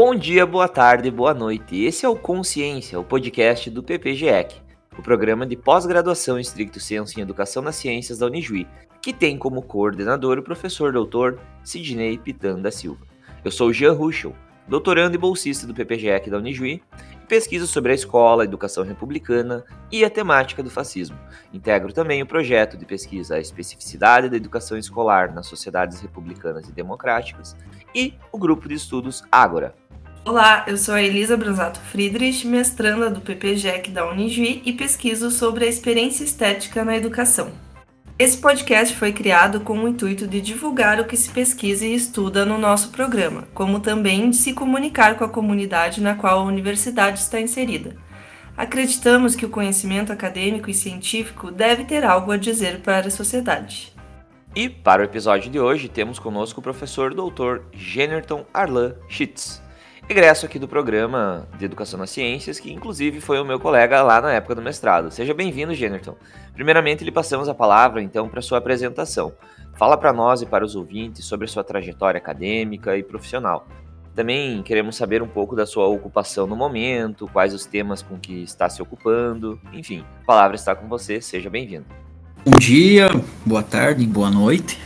Bom dia, boa tarde, boa noite. Esse é o Consciência, o podcast do PPGEC, o programa de pós-graduação em estricto senso em educação nas ciências da Unijuí, que tem como coordenador o professor doutor Sidney Pitan da Silva. Eu sou Jean Ruschel, doutorando e bolsista do PPGEC da Unijuí, e pesquiso sobre a escola, a educação republicana e a temática do fascismo. Integro também o projeto de pesquisa A Especificidade da Educação Escolar nas Sociedades Republicanas e Democráticas e o grupo de estudos Ágora. Olá, eu sou a Elisa Branzato Friedrich, mestranda do PPGEC da Unijuí e pesquiso sobre a experiência estética na educação. Esse podcast foi criado com o intuito de divulgar o que se pesquisa e estuda no nosso programa, como também de se comunicar com a comunidade na qual a universidade está inserida. Acreditamos que o conhecimento acadêmico e científico deve ter algo a dizer para a sociedade. E para o episódio de hoje temos conosco o professor Dr. Generton Arlan Schitz, egresso aqui do programa de Educação nas Ciências, que inclusive foi o meu colega lá na época do mestrado. Seja bem-vindo, Generton. Primeiramente, lhe passamos a palavra, então, para sua apresentação. Fala para nós e para os ouvintes sobre a sua trajetória acadêmica e profissional. Também queremos saber um pouco da sua ocupação no momento, quais os temas com que está se ocupando. Enfim, a palavra está com você, seja bem-vindo. Bom dia, boa tarde, boa noite.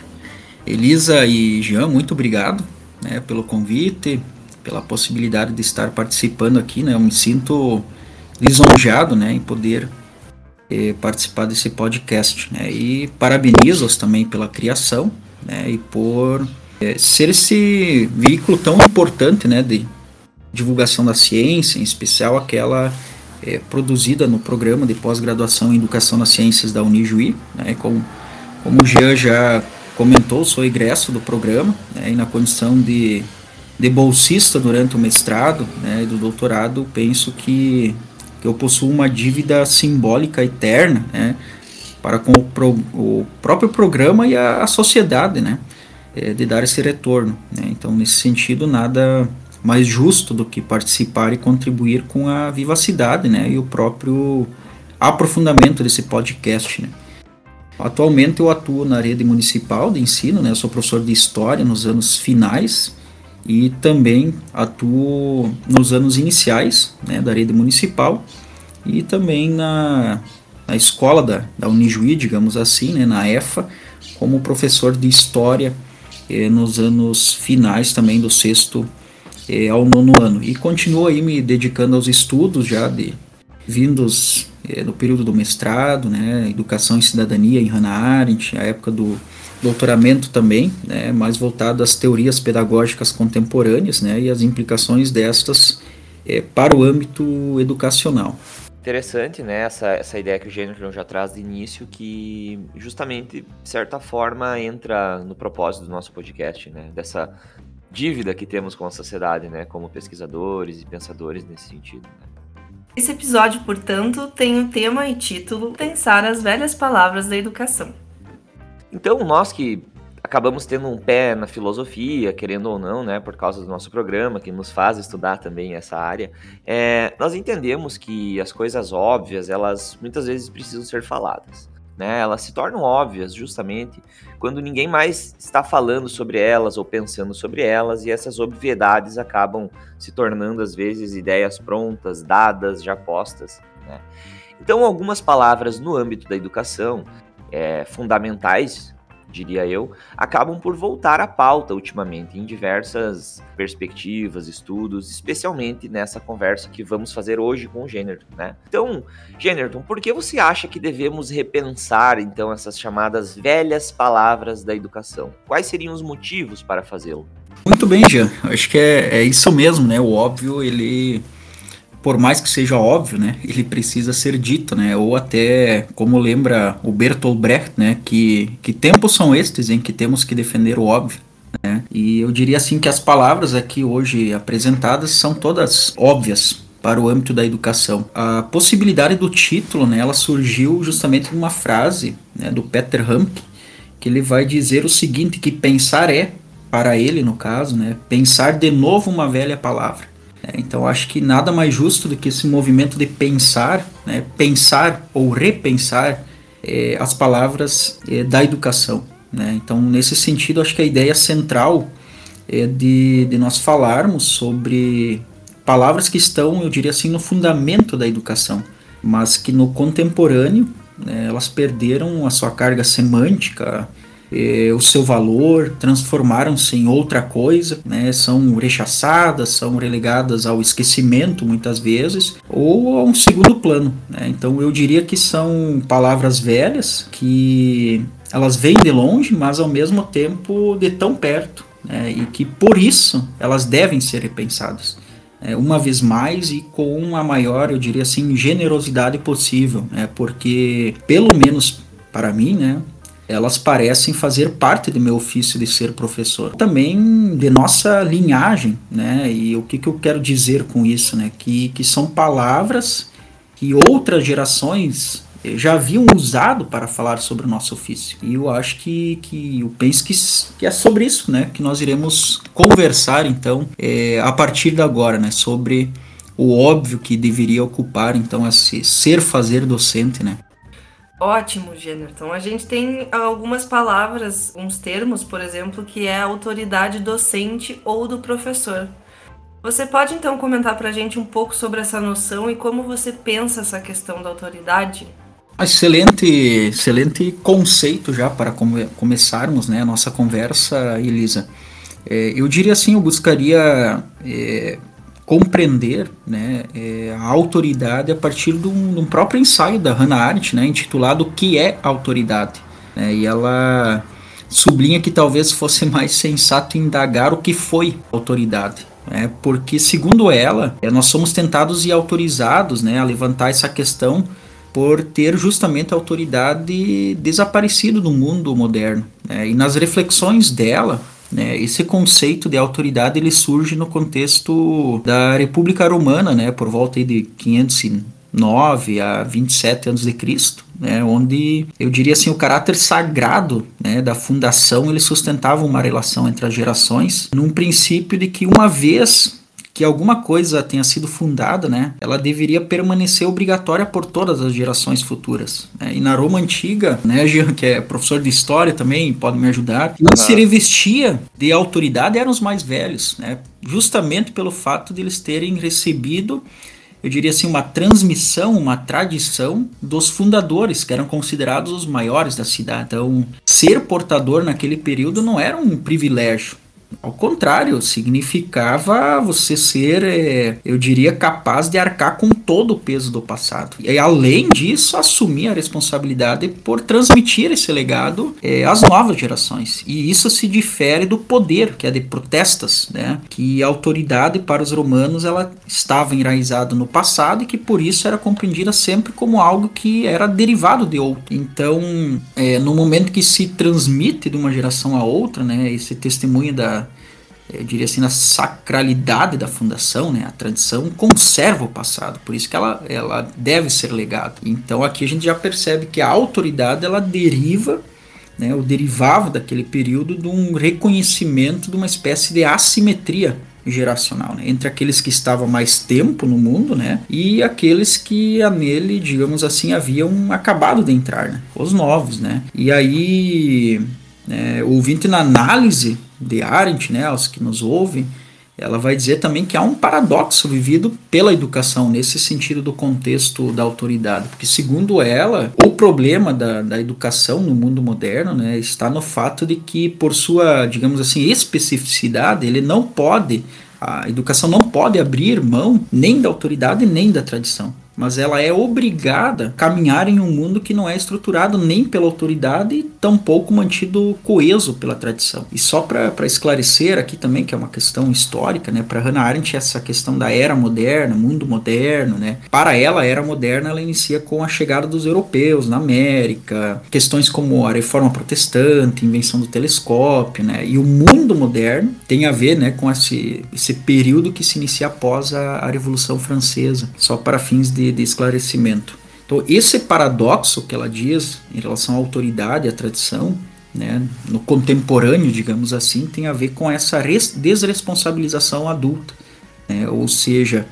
Elisa e Jean, muito obrigado né, pelo convite, pela possibilidade de estar participando aqui, né? Eu me sinto lisonjeado, né, em poder eh, participar desse podcast, né? E parabenizo-os também pela criação, né, e por eh, ser esse veículo tão importante, né, de divulgação da ciência, em especial aquela eh, produzida no programa de pós-graduação em Educação nas Ciências da Unijuí, né? Como, como o Jean já comentou, sou egresso do programa, né, e na condição de de bolsista durante o mestrado né, e do doutorado, penso que, que eu possuo uma dívida simbólica eterna né, para com o, pro, o próprio programa e a, a sociedade, né, é, de dar esse retorno. Né. Então, nesse sentido, nada mais justo do que participar e contribuir com a vivacidade né, e o próprio aprofundamento desse podcast. Né. Atualmente eu atuo na rede municipal de ensino, né, eu sou professor de História nos anos finais e também atuo nos anos iniciais né, da rede municipal e também na, na escola da, da Unijuí, digamos assim, né, na EFA, como professor de História eh, nos anos finais também do sexto eh, ao nono ano. E continuo aí me dedicando aos estudos já de vindos eh, do período do mestrado, né, Educação e Cidadania em Hannah Arendt, a época do doutoramento também, né, mais voltado às teorias pedagógicas contemporâneas né, e as implicações destas é, para o âmbito educacional. Interessante, né, essa, essa ideia que o Gênero já traz de início, que justamente, de certa forma, entra no propósito do nosso podcast, né, dessa dívida que temos com a sociedade, né, como pesquisadores e pensadores nesse sentido. Né. Esse episódio, portanto, tem o tema e título Pensar as Velhas Palavras da Educação. Então, nós que acabamos tendo um pé na filosofia, querendo ou não, né, por causa do nosso programa, que nos faz estudar também essa área, é, nós entendemos que as coisas óbvias, elas muitas vezes precisam ser faladas. Né? Elas se tornam óbvias justamente quando ninguém mais está falando sobre elas ou pensando sobre elas, e essas obviedades acabam se tornando, às vezes, ideias prontas, dadas, já postas. Né? Então, algumas palavras no âmbito da educação é, fundamentais, diria eu, acabam por voltar à pauta ultimamente, em diversas perspectivas, estudos, especialmente nessa conversa que vamos fazer hoje com o Generton, né? Então, Generton, por que você acha que devemos repensar, então, essas chamadas velhas palavras da educação? Quais seriam os motivos para fazê-lo? Muito bem, Jean. Acho que é, é isso mesmo, né? O óbvio, ele por mais que seja óbvio, né, ele precisa ser dito, né, ou até, como lembra o Bertolt Brecht, né, que, que tempos são estes em que temos que defender o óbvio, né, e eu diria assim que as palavras aqui hoje apresentadas são todas óbvias para o âmbito da educação. A possibilidade do título, né, ela surgiu justamente de uma frase né, do Peter Hamke, que ele vai dizer o seguinte, que pensar é, para ele no caso, né, pensar de novo uma velha palavra. É, então acho que nada mais justo do que esse movimento de pensar, né, pensar ou repensar é, as palavras é, da educação. Né? Então nesse sentido acho que a ideia central é de, de nós falarmos sobre palavras que estão, eu diria assim, no fundamento da educação, mas que no contemporâneo né, elas perderam a sua carga semântica, eh, o seu valor, transformaram-se em outra coisa, né, são rechaçadas, são relegadas ao esquecimento muitas vezes, ou a um segundo plano. Né? Então eu diria que são palavras velhas que elas vêm de longe, mas ao mesmo tempo de tão perto, né? e que por isso elas devem ser repensadas é, uma vez mais e com a maior, eu diria assim, generosidade possível, né? porque, pelo menos para mim, né, elas parecem fazer parte do meu ofício de ser professor. Também de nossa linhagem, né? E o que, que eu quero dizer com isso, né? Que, que são palavras que outras gerações já haviam usado para falar sobre o nosso ofício. E eu acho que, que eu penso que, que é sobre isso, né, que nós iremos conversar então é, a partir de agora, né, sobre o óbvio que deveria ocupar então esse ser fazer docente, né. Ótimo, Jennerton. A gente tem algumas palavras, uns termos, por exemplo, que é a autoridade docente ou do professor. Você pode então comentar para a gente um pouco sobre essa noção e como você pensa essa questão da autoridade? Excelente, excelente conceito já para come, começarmos né, a nossa conversa, Elisa. É, eu diria assim, eu buscaria é, compreender né, é, a autoridade a partir de um, de um, próprio ensaio da Hannah Arendt, né, intitulado O que é autoridade? Né, e ela sublinha que talvez fosse mais sensato indagar o que foi autoridade. É, porque, segundo ela, é, nós somos tentados e autorizados né, a levantar essa questão por ter justamente a autoridade desaparecido do mundo moderno. Né? E nas reflexões dela, né, esse conceito de autoridade ele surge no contexto da República Romana, né, por volta de 509 a 27 anos de Cristo, né, onde eu diria assim o caráter sagrado né, da fundação ele sustentava uma relação entre as gerações, num princípio de que uma vez que alguma coisa tenha sido fundada, né, ela deveria permanecer obrigatória por todas as gerações futuras. Né? E na Roma antiga, né, Jean, que é professor de história também, pode me ajudar, quem se revestia de autoridade eram os mais velhos, né, justamente pelo fato de eles terem recebido eu diria assim, uma transmissão, uma tradição dos fundadores, que eram considerados os maiores da cidade. Então, ser portador naquele período não era um privilégio, ao contrário, significava você ser, é, eu diria, capaz de arcar com todo o peso do passado. E além disso, assumir a responsabilidade por transmitir esse legado é, às novas gerações. E isso se difere do poder, que é de protestas, né? Que a autoridade para os romanos ela estava enraizada no passado e que por isso era compreendida sempre como algo que era derivado de outro. Então, é, no momento que se transmite de uma geração a outra, né? Esse testemunho da eu diria assim, na sacralidade da fundação, né? A tradição conserva o passado, por isso que ela, ela deve ser legada. Então aqui a gente já percebe que a autoridade ela deriva, né, ou derivava daquele período de um reconhecimento de uma espécie de assimetria geracional, né? entre aqueles que estavam mais tempo no mundo, né, e aqueles que nele, digamos assim, haviam acabado de entrar, né? os novos, né. E aí, é, o na análise de Arendt, né, aos que nos ouvem, ela vai dizer também que há um paradoxo vivido pela educação nesse sentido do contexto da autoridade, porque segundo ela, o problema da, da educação no mundo moderno né, está no fato de que, por sua, digamos assim, especificidade, ele não pode, a educação não pode abrir mão nem da autoridade nem da tradição mas ela é obrigada a caminhar em um mundo que não é estruturado nem pela autoridade e tampouco mantido coeso pela tradição. E só para esclarecer aqui também, que é uma questão histórica, né, para Hannah Arendt, essa questão da era moderna, mundo moderno, né, para ela, a era moderna ela inicia com a chegada dos europeus na América, questões como a reforma protestante, invenção do telescópio, né, e o mundo moderno tem a ver né, com esse, esse período que se inicia após a, a Revolução Francesa, só para fins de de, esclarecimento. Então, esse paradoxo que ela diz em relação à autoridade, à tradição, né, no contemporâneo, digamos assim, tem a ver com essa desresponsabilização adulta. Né, ou seja,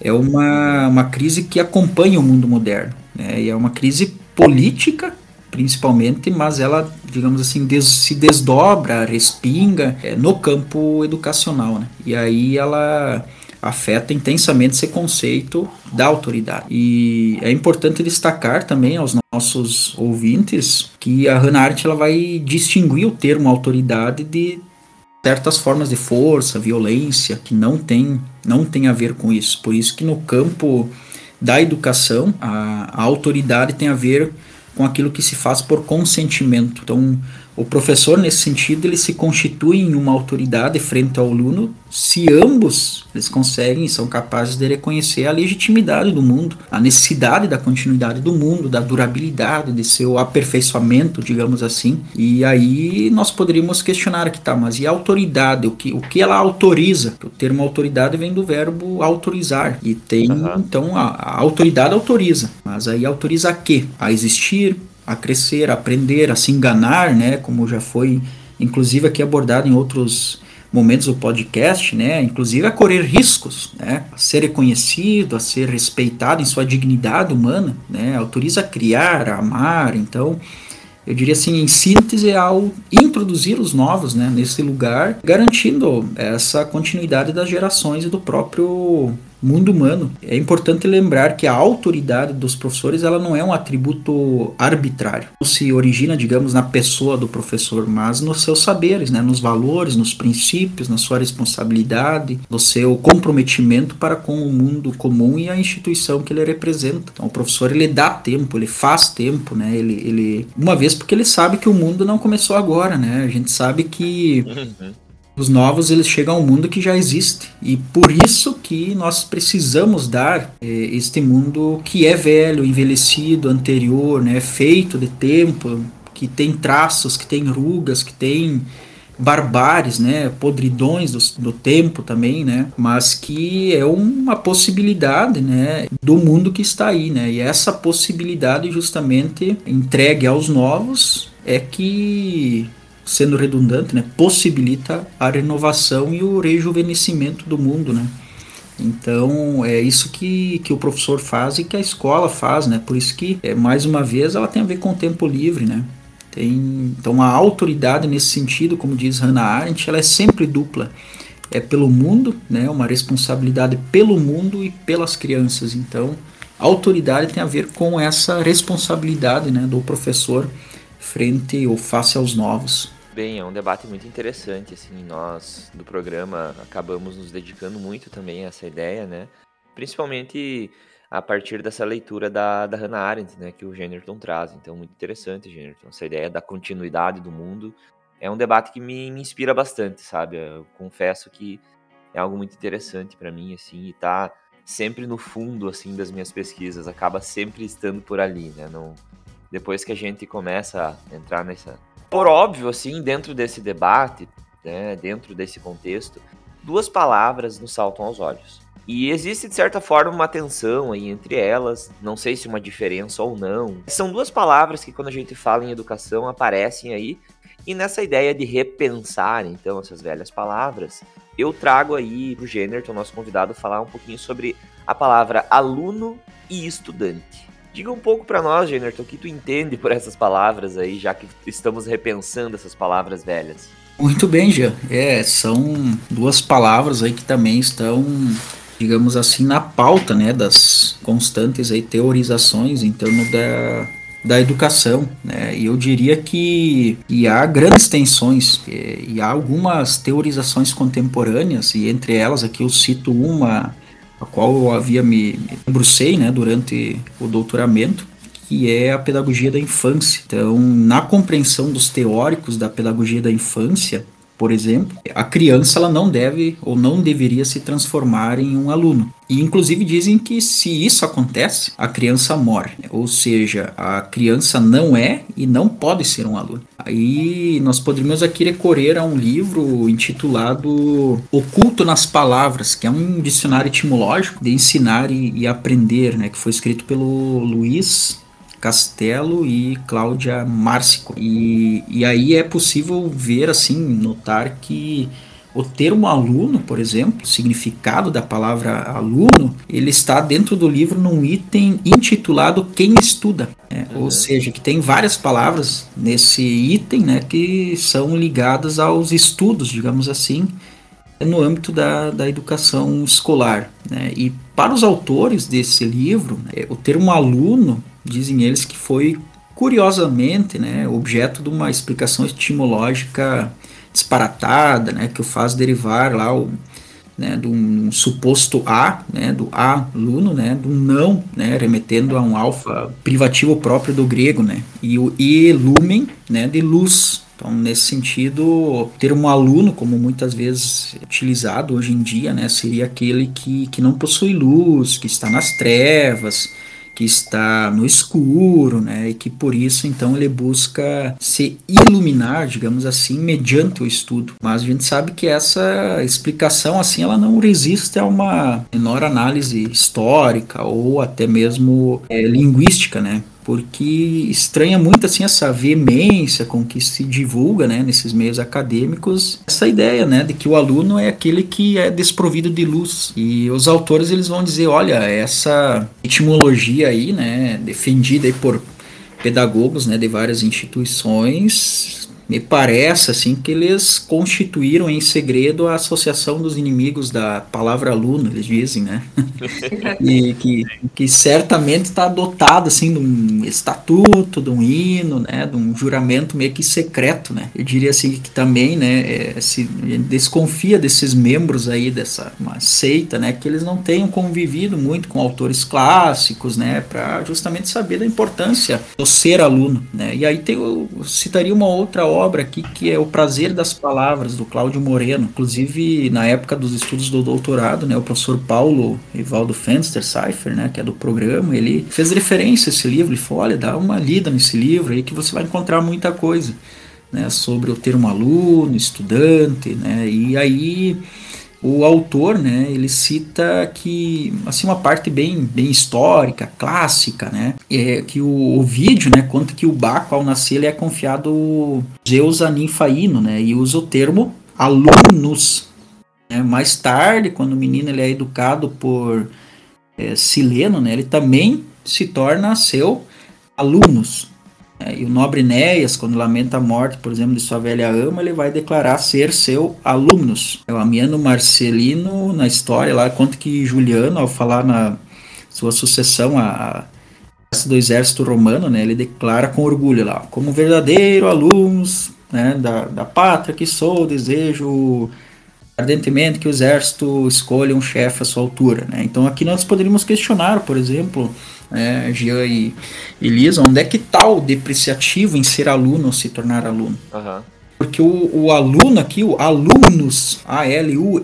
é uma, uma crise que acompanha o mundo moderno. Né, e é uma crise política principalmente, mas ela, digamos assim, des, se desdobra, respinga é, no campo educacional, né? E aí ela afeta intensamente esse conceito da autoridade. E é importante destacar também aos nossos ouvintes que a Hannah Arendt ela vai distinguir o termo autoridade de certas formas de força, violência que não tem não tem a ver com isso. Por isso que no campo da educação a, a autoridade tem a ver com aquilo que se faz por consentimento. Então o professor, nesse sentido, ele se constitui em uma autoridade frente ao aluno se ambos eles conseguem e são capazes de reconhecer a legitimidade do mundo, a necessidade da continuidade do mundo, da durabilidade, de seu aperfeiçoamento, digamos assim. E aí nós poderíamos questionar aqui, tá, mas e a autoridade? O que, o que ela autoriza? O termo autoridade vem do verbo autorizar. E tem, uhum. então, a, a autoridade autoriza. Mas aí autoriza a quê? A existir, a crescer, a aprender, a se enganar, né? Como já foi, inclusive, aqui abordado em outros momentos do podcast, né? Inclusive a correr riscos, né? A ser reconhecido, a ser respeitado em sua dignidade humana, né? Autoriza a criar, a amar. Então, eu diria assim, em síntese, ao introduzir os novos, né? Nesse lugar, garantindo essa continuidade das gerações e do próprio mundo humano. É importante lembrar que a autoridade dos professores ela não é um atributo arbitrário. Se origina, digamos, na pessoa do professor, mas nos seus saberes, né, nos valores, nos princípios, na sua responsabilidade, no seu comprometimento para com o mundo comum e a instituição que ele representa. Então, o professor ele dá tempo, ele faz tempo, né? Ele, ele uma vez porque ele sabe que o mundo não começou agora, né? A gente sabe que uhum. Os novos eles chegam ao mundo que já existe. E por isso que nós precisamos dar é, este mundo que é velho, envelhecido, anterior, né, feito de tempo, que tem traços, que tem rugas, que tem barbares, né, podridões do, do, tempo também, né, mas que é uma possibilidade, né, do mundo que está aí, né, e essa possibilidade justamente entregue aos novos é que sendo redundante, né, possibilita a renovação e o rejuvenescimento do mundo, né? Então é isso que, que o professor faz e que a escola faz, né? Por isso que é, mais uma vez ela tem a ver com o tempo livre, né? Tem, então a autoridade nesse sentido, como diz Hannah Arendt, ela é sempre dupla. É pelo mundo, né? Uma responsabilidade pelo mundo e pelas crianças. Então a autoridade tem a ver com essa responsabilidade, né? Do professor frente ou face aos novos. Bem, é um debate muito interessante, assim, nós do programa acabamos nos dedicando muito também a essa ideia, né? Principalmente a partir dessa leitura da, da Hannah Arendt, né, que o Generton traz. Então, muito interessante, Generton, essa ideia da continuidade do mundo. É um debate que me, me inspira bastante, sabe? Eu confesso que é algo muito interessante para mim, assim, e tá sempre no fundo, assim, das minhas pesquisas, acaba sempre estando por ali, né? Não, depois que a gente começa a entrar nessa por óbvio, assim, dentro desse debate, né, dentro desse contexto, duas palavras nos saltam aos olhos. E existe, de certa forma, uma tensão aí entre elas, não sei se uma diferença ou não. São duas palavras que, quando a gente fala em educação, aparecem aí. E nessa ideia de repensar, então, essas velhas palavras, eu trago aí pro Generton, nosso convidado, falar um pouquinho sobre a palavra aluno e estudante. Diga um pouco para nós, Generton, o que tu entende por essas palavras aí, já que estamos repensando essas palavras velhas. Muito bem, Jean. É, são duas palavras aí que também estão, digamos assim, na pauta, né, das constantes aí teorizações em torno da, da educação, né? E eu diria que, que há grandes tensões e, e há algumas teorizações contemporâneas e entre elas aqui eu cito uma a qual eu havia me, me né, durante o doutoramento, que é a pedagogia da infância. Então, na compreensão dos teóricos da pedagogia da infância, por exemplo, a criança ela não deve ou não deveria se transformar em um aluno. E inclusive dizem que se isso acontece, a criança morre. Ou seja, a criança não é e não pode ser um aluno. Aí nós poderíamos aqui recorrer a um livro intitulado Oculto nas Palavras, que é um dicionário etimológico de ensinar e, e aprender, né, que foi escrito pelo Luiz Castelo e Cláudia Márcico. E, e aí é possível ver, assim, notar que O termo aluno, por exemplo, o significado da palavra aluno, ele está dentro do livro num item intitulado Quem Estuda. Né? Uhum. Ou seja, que tem várias palavras nesse item né, que são ligadas aos estudos, digamos assim, no âmbito da, da educação escolar. Né? E para os autores desse livro, né, o termo aluno, dizem eles que foi curiosamente né, objeto de uma explicação etimológica disparatada, né, que o faz derivar lá o, né, de um suposto A, né, do aluno, né, do não, né, remetendo a um alfa privativo próprio do grego, né, e o e lumen, né, de luz. Então, nesse sentido, ter um aluno, como muitas vezes utilizado hoje em dia, né, seria aquele que, que não possui luz, que está nas trevas, que está no escuro, né, e que por isso então ele busca se iluminar, digamos assim, mediante o estudo. Mas a gente sabe que essa explicação assim ela não resiste a uma menor análise histórica ou até mesmo é, linguística, né? Porque estranha muito assim essa veemência com que se divulga, né, nesses meios acadêmicos, essa ideia, né, de que o aluno é aquele que é desprovido de luz. E os autores eles vão dizer, olha, essa etimologia aí, né, defendida aí por pedagogos, né, de várias instituições, me parece assim que eles constituíram em segredo a associação dos inimigos da palavra aluno, eles dizem, né? e que, que certamente está dotado assim de um estatuto, de um hino, né? De um juramento meio que secreto, né? Eu diria assim que também, né? É, se desconfia desses membros aí dessa uma seita, né? Que eles não tenham convivido muito com autores clássicos, né? Para justamente saber da importância do ser aluno, né? E aí tem, eu citaria uma outra obra aqui que é O Prazer das Palavras, do Cláudio Moreno. Inclusive, na época dos estudos do doutorado, né, o professor Paulo Evaldo Fenster Cipher, né, que é do programa, ele fez referência a esse livro e falou: olha, dá uma lida nesse livro aí que você vai encontrar muita coisa. Né, sobre o termo aluno, estudante, né, e aí o autor, né, ele cita que assim uma parte bem, bem histórica, clássica, né, é que o, o vídeo, né, conta que o Baco ao nascer ele é confiado Zeus Aninfaíno, né, e usa o termo alunos. Né, mais tarde, quando o menino ele é educado por é, Sileno, né, ele também se torna seu alunos. É, e o nobre Enéas, quando lamenta a morte, por exemplo, de sua velha ama, ele vai declarar ser seu alumnus. É o Amiano Marcelino, na história, lá conta que Juliano, ao falar na sua sucessão a, a do exército romano, né, ele declara com orgulho lá, como verdadeiro alunos né, da, da pátria que sou, desejo ardentemente que o exército escolha um chefe à sua altura. Né? Então aqui nós poderíamos questionar, por exemplo, né, Jean e Elisa, onde é que está o depreciativo em ser aluno ou se tornar aluno? Uhum. Porque o, o, aluno aqui, o alunos, A-L-U-M-N-U-S,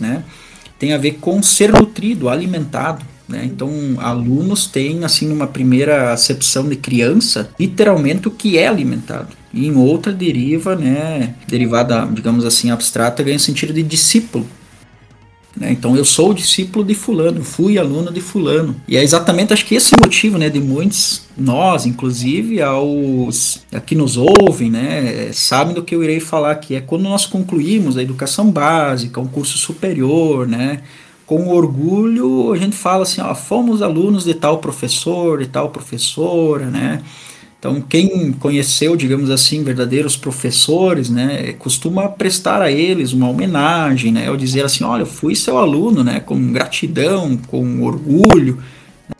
né, tem a ver com ser nutrido, alimentado. Né? Então, alunos têm, assim, numa primeira acepção de criança, literalmente o que é alimentado. E em outra deriva, né, derivada, digamos assim, abstrata, ganha sentido de discípulo. Né? Então eu sou discípulo de fulano, fui aluno de fulano. E é exatamente acho que esse motivo né, de muitos, nós inclusive, aos que nos ouvem, né, sabem do que eu irei falar aqui. É quando nós concluímos a educação básica, um curso superior, né, com orgulho a gente fala assim, ó, fomos alunos de tal professor, de tal professora, né, então, quem conheceu, digamos assim, verdadeiros professores, né, costuma prestar a eles uma homenagem, né, ou dizer assim, olha, eu fui seu aluno, né, com gratidão, com orgulho.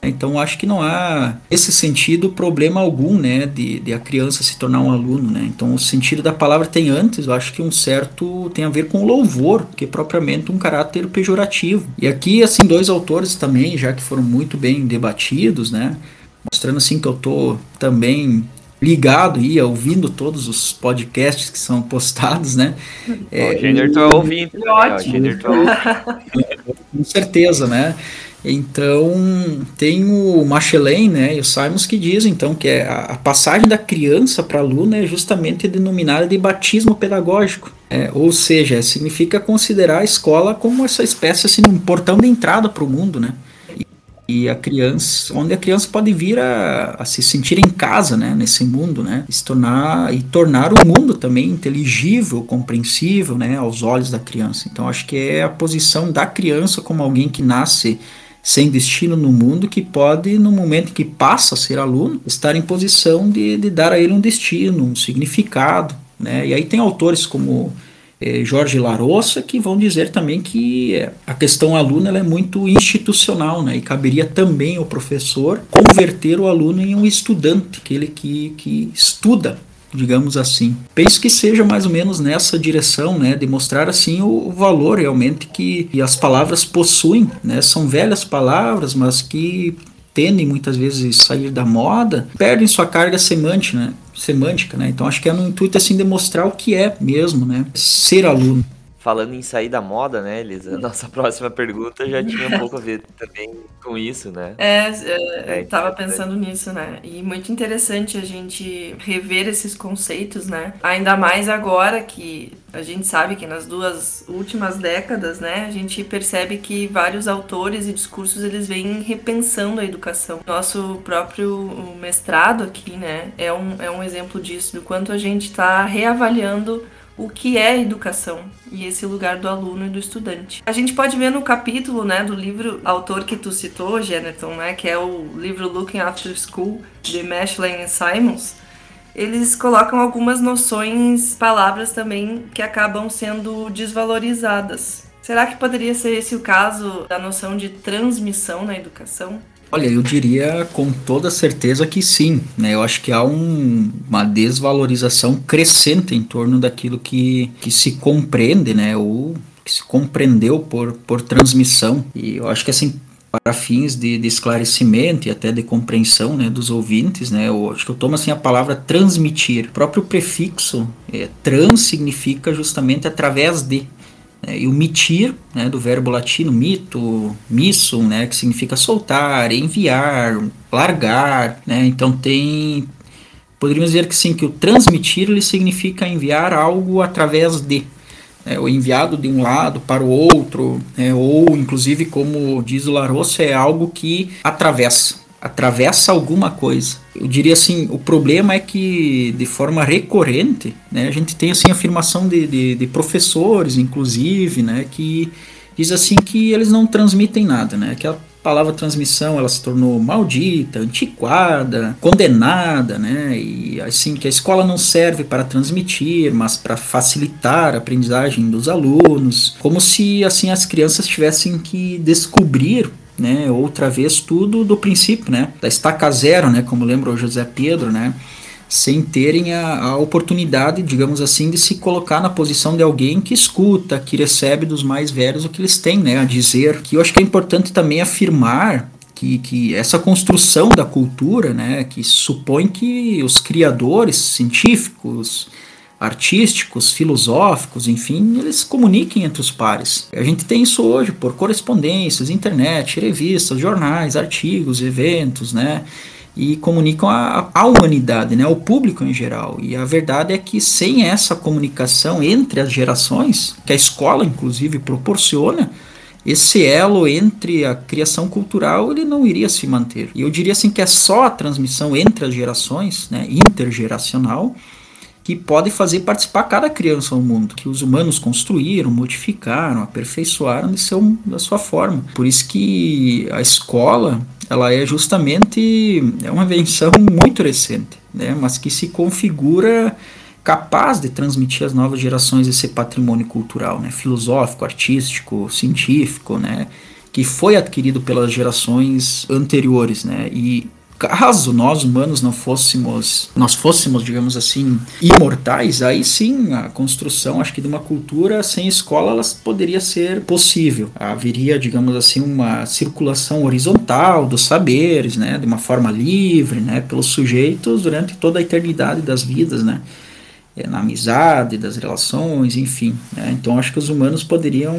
Então, acho que não há, nesse sentido, problema algum, né, de, de a criança se tornar um aluno, né. Então, o sentido da palavra tem antes, eu acho que um certo tem a ver com louvor, que é propriamente um caráter pejorativo. E aqui, assim, dois autores também, já que foram muito bem debatidos, né, mostrando assim que eu tô também ligado e ouvindo todos os podcasts que são postados, né? É, o Gênero tá ouvindo. Ótimo. Tá Com certeza, né? Então, tem o Machelain né, e o Simons que dizem então que é a, a passagem da criança para aluno é justamente denominada de batismo pedagógico. É, ou seja, significa considerar a escola como essa espécie assim, um portão de entrada para o mundo, né? E a criança, onde a criança pode vir a, a, se sentir em casa, né, nesse mundo, né, se tornar e tornar o mundo também inteligível, compreensível, né, aos olhos da criança. Então acho que é a posição da criança como alguém que nasce sem destino no mundo que pode, no momento em que passa a ser aluno, estar em posição de, de dar a ele um destino, um significado, né? E aí tem autores como é, Jorge Larossa, que vão dizer também que é, a questão aluno é muito institucional, né? e caberia também ao professor converter o aluno em um estudante, aquele que, que estuda digamos assim. Penso que seja mais ou menos nessa direção, né, de mostrar assim o, valor realmente que, que, as palavras possuem, né? São velhas palavras, mas que tendem muitas vezes a sair da moda, perdem sua carga semântica, né? Semântica, né? Então acho que é no intuito assim de mostrar o que é mesmo, né? Ser aluno. Falando em sair da moda, né, Elisa? Nossa próxima pergunta já tinha um pouco a ver também com isso, né? É, é, é tava pensando nisso, né? E muito interessante a gente rever esses conceitos, né? Ainda mais agora que a gente sabe que nas duas últimas décadas, né, a gente percebe que vários autores e discursos eles vêm repensando a educação. Nosso próprio mestrado aqui, né, é um, é um exemplo disso, do quanto a gente está reavaliando o que é educação e esse lugar do aluno e do estudante. A gente pode ver no capítulo, né, do livro autor que tu citou, Jenerton, né, que é o livro Looking After School de Mashlen e Simons, eles colocam algumas noções, palavras também que acabam sendo desvalorizadas. Será que poderia ser esse o caso da noção de transmissão na educação? Olha, eu diria com toda certeza que sim. Né? Eu acho que há um, uma desvalorização crescente em torno daquilo que, que se compreende, né? ou que se compreendeu por, por transmissão. E eu acho que assim, para fins de, de, esclarecimento e até de compreensão né, dos ouvintes, né, eu acho que eu tomo assim a palavra transmitir. O próprio prefixo é, trans significa justamente através de. Né, e o mitir, né, do verbo latino mito, missum, né, que significa soltar, enviar, largar. Né, então tem. Poderíamos dizer que sim, que o transmitir ele significa enviar algo através de é, o enviado de um lado para o outro, é, ou inclusive, como diz o Larosse, é algo que atravessa, atravessa alguma coisa. Eu diria assim, o problema é que de forma recorrente, né, a gente tem assim afirmação de, de, de professores, inclusive, né, que diz assim que eles não transmitem nada, né, que a palavra transmissão ela se tornou maldita, antiquada, condenada, né? E assim que a escola não serve para transmitir, mas para facilitar a aprendizagem dos alunos, como se assim as crianças tivessem que descobrir né, outra vez tudo do princípio, né, da estaca zero, né, como lembra o José Pedro, né, sem terem a, a, oportunidade, digamos assim, de se colocar na posição de alguém que escuta, que recebe dos mais velhos o que eles têm né, a dizer. Que eu acho que é importante também afirmar que, que essa construção da cultura, né, que supõe que os criadores científicos, artísticos, filosóficos, enfim, eles comuniquem entre os pares. A gente tem isso hoje por correspondências, internet, revistas, jornais, artigos, eventos, né? e comunicam a, a humanidade, né, ao público em geral. E a verdade é que sem essa comunicação entre as gerações, que a escola inclusive proporciona, esse elo entre a criação cultural ele não iria se manter. E eu diria assim que é só a transmissão entre as gerações, né, intergeracional, que pode fazer participar cada criança no mundo, que os humanos construíram, modificaram, aperfeiçoaram de seu, da sua forma. Por isso que a escola ela é justamente é uma invenção muito recente, né, mas que se configura capaz de transmitir às novas gerações esse patrimônio cultural, né, filosófico, artístico, científico, né, que foi adquirido pelas gerações anteriores, né, e caso nós humanos não fôssemos, nós fôssemos, digamos assim, imortais, aí sim a construção, acho que de uma cultura sem escola, ela poderia ser possível. Haveria, digamos assim, uma circulação horizontal dos saberes, né, de uma forma livre, né, pelos sujeitos durante toda a eternidade das vidas, né é, na amizade, das relações, enfim. Né? Então acho que os humanos poderiam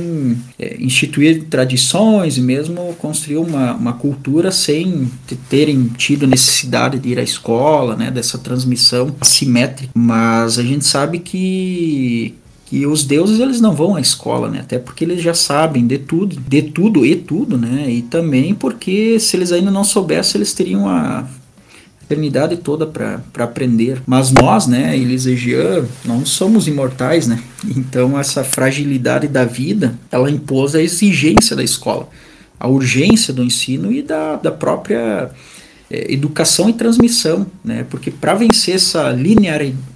é, instituir tradições e mesmo construir uma, uma cultura sem terem tido necessidade de ir à escola, né? dessa transmissão assimétrica. Mas a gente sabe que que os deuses eles não vão à escola, né? Até porque eles já sabem de tudo, de tudo e tudo, né? E também porque se eles ainda não soubessem, eles teriam a eternidade toda para aprender. Mas nós, né, Jean, não somos imortais, né? Então essa fragilidade da vida, ela impôs a exigência da escola, a urgência do ensino e da, da própria é, educação e transmissão, né? Porque para vencer essa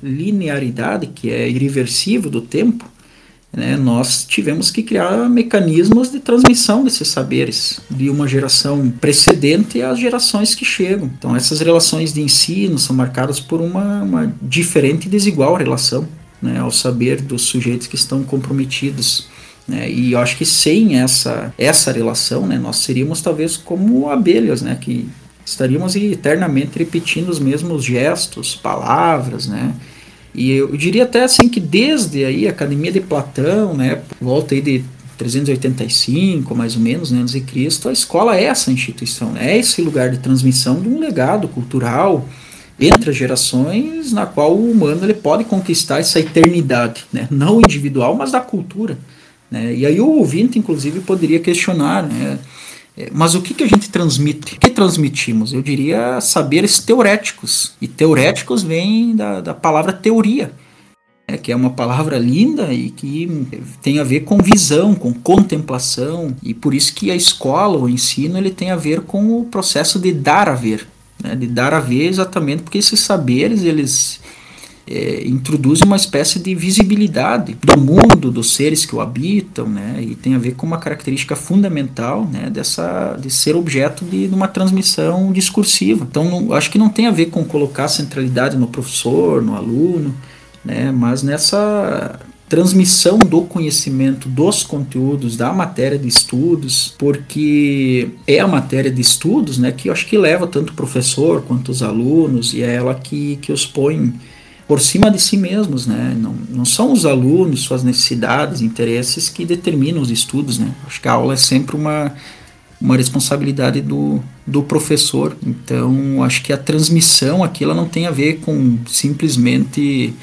linearidade que é irreversível do tempo, né, nós tivemos que criar mecanismos de transmissão desses saberes de uma geração precedente às gerações que chegam. Então essas relações de ensino são marcadas por uma, uma diferente e desigual relação né, ao saber dos sujeitos que estão comprometidos. Né, e eu acho que sem essa, essa relação, né, nós seríamos talvez como abelhas, né, que estaríamos eternamente repetindo os mesmos gestos, palavras, né? E eu diria até assim que desde aí a Academia de Platão, né, volta aí de 385, mais ou menos, né, antes de Cristo, a escola é essa instituição, né, é esse lugar de transmissão de um legado cultural entre as gerações, na qual o humano ele pode conquistar essa eternidade, né, não individual, mas da cultura. Né, e aí o ouvinte, inclusive, poderia questionar, né, mas o que, que a gente transmite? O que transmitimos? Eu diria saberes teoréticos. E teoréticos vem da, da palavra teoria, né, que é uma palavra linda e que tem a ver com visão, com contemplação. E por isso que a escola, o ensino, ele tem a ver com o processo de dar a ver. Né, de dar a ver exatamente porque esses saberes, eles é, introduz uma espécie de visibilidade do mundo, dos seres que o habitam, né, e tem a ver com uma característica fundamental né, dessa, de ser objeto de, de uma transmissão discursiva. Então, não, acho que não tem a ver com colocar centralidade no professor, no aluno, né, mas nessa transmissão do conhecimento dos conteúdos da matéria de estudos, porque é a matéria de estudos né, que eu acho que leva tanto o professor quanto os alunos e é ela que, que os põe por cima de si mesmos, né? Não, não são os alunos, suas necessidades, interesses que determinam os estudos, né? Acho que a aula é sempre uma, uma responsabilidade do, do professor. Então, acho que a transmissão aqui ela não tem a ver com simplesmente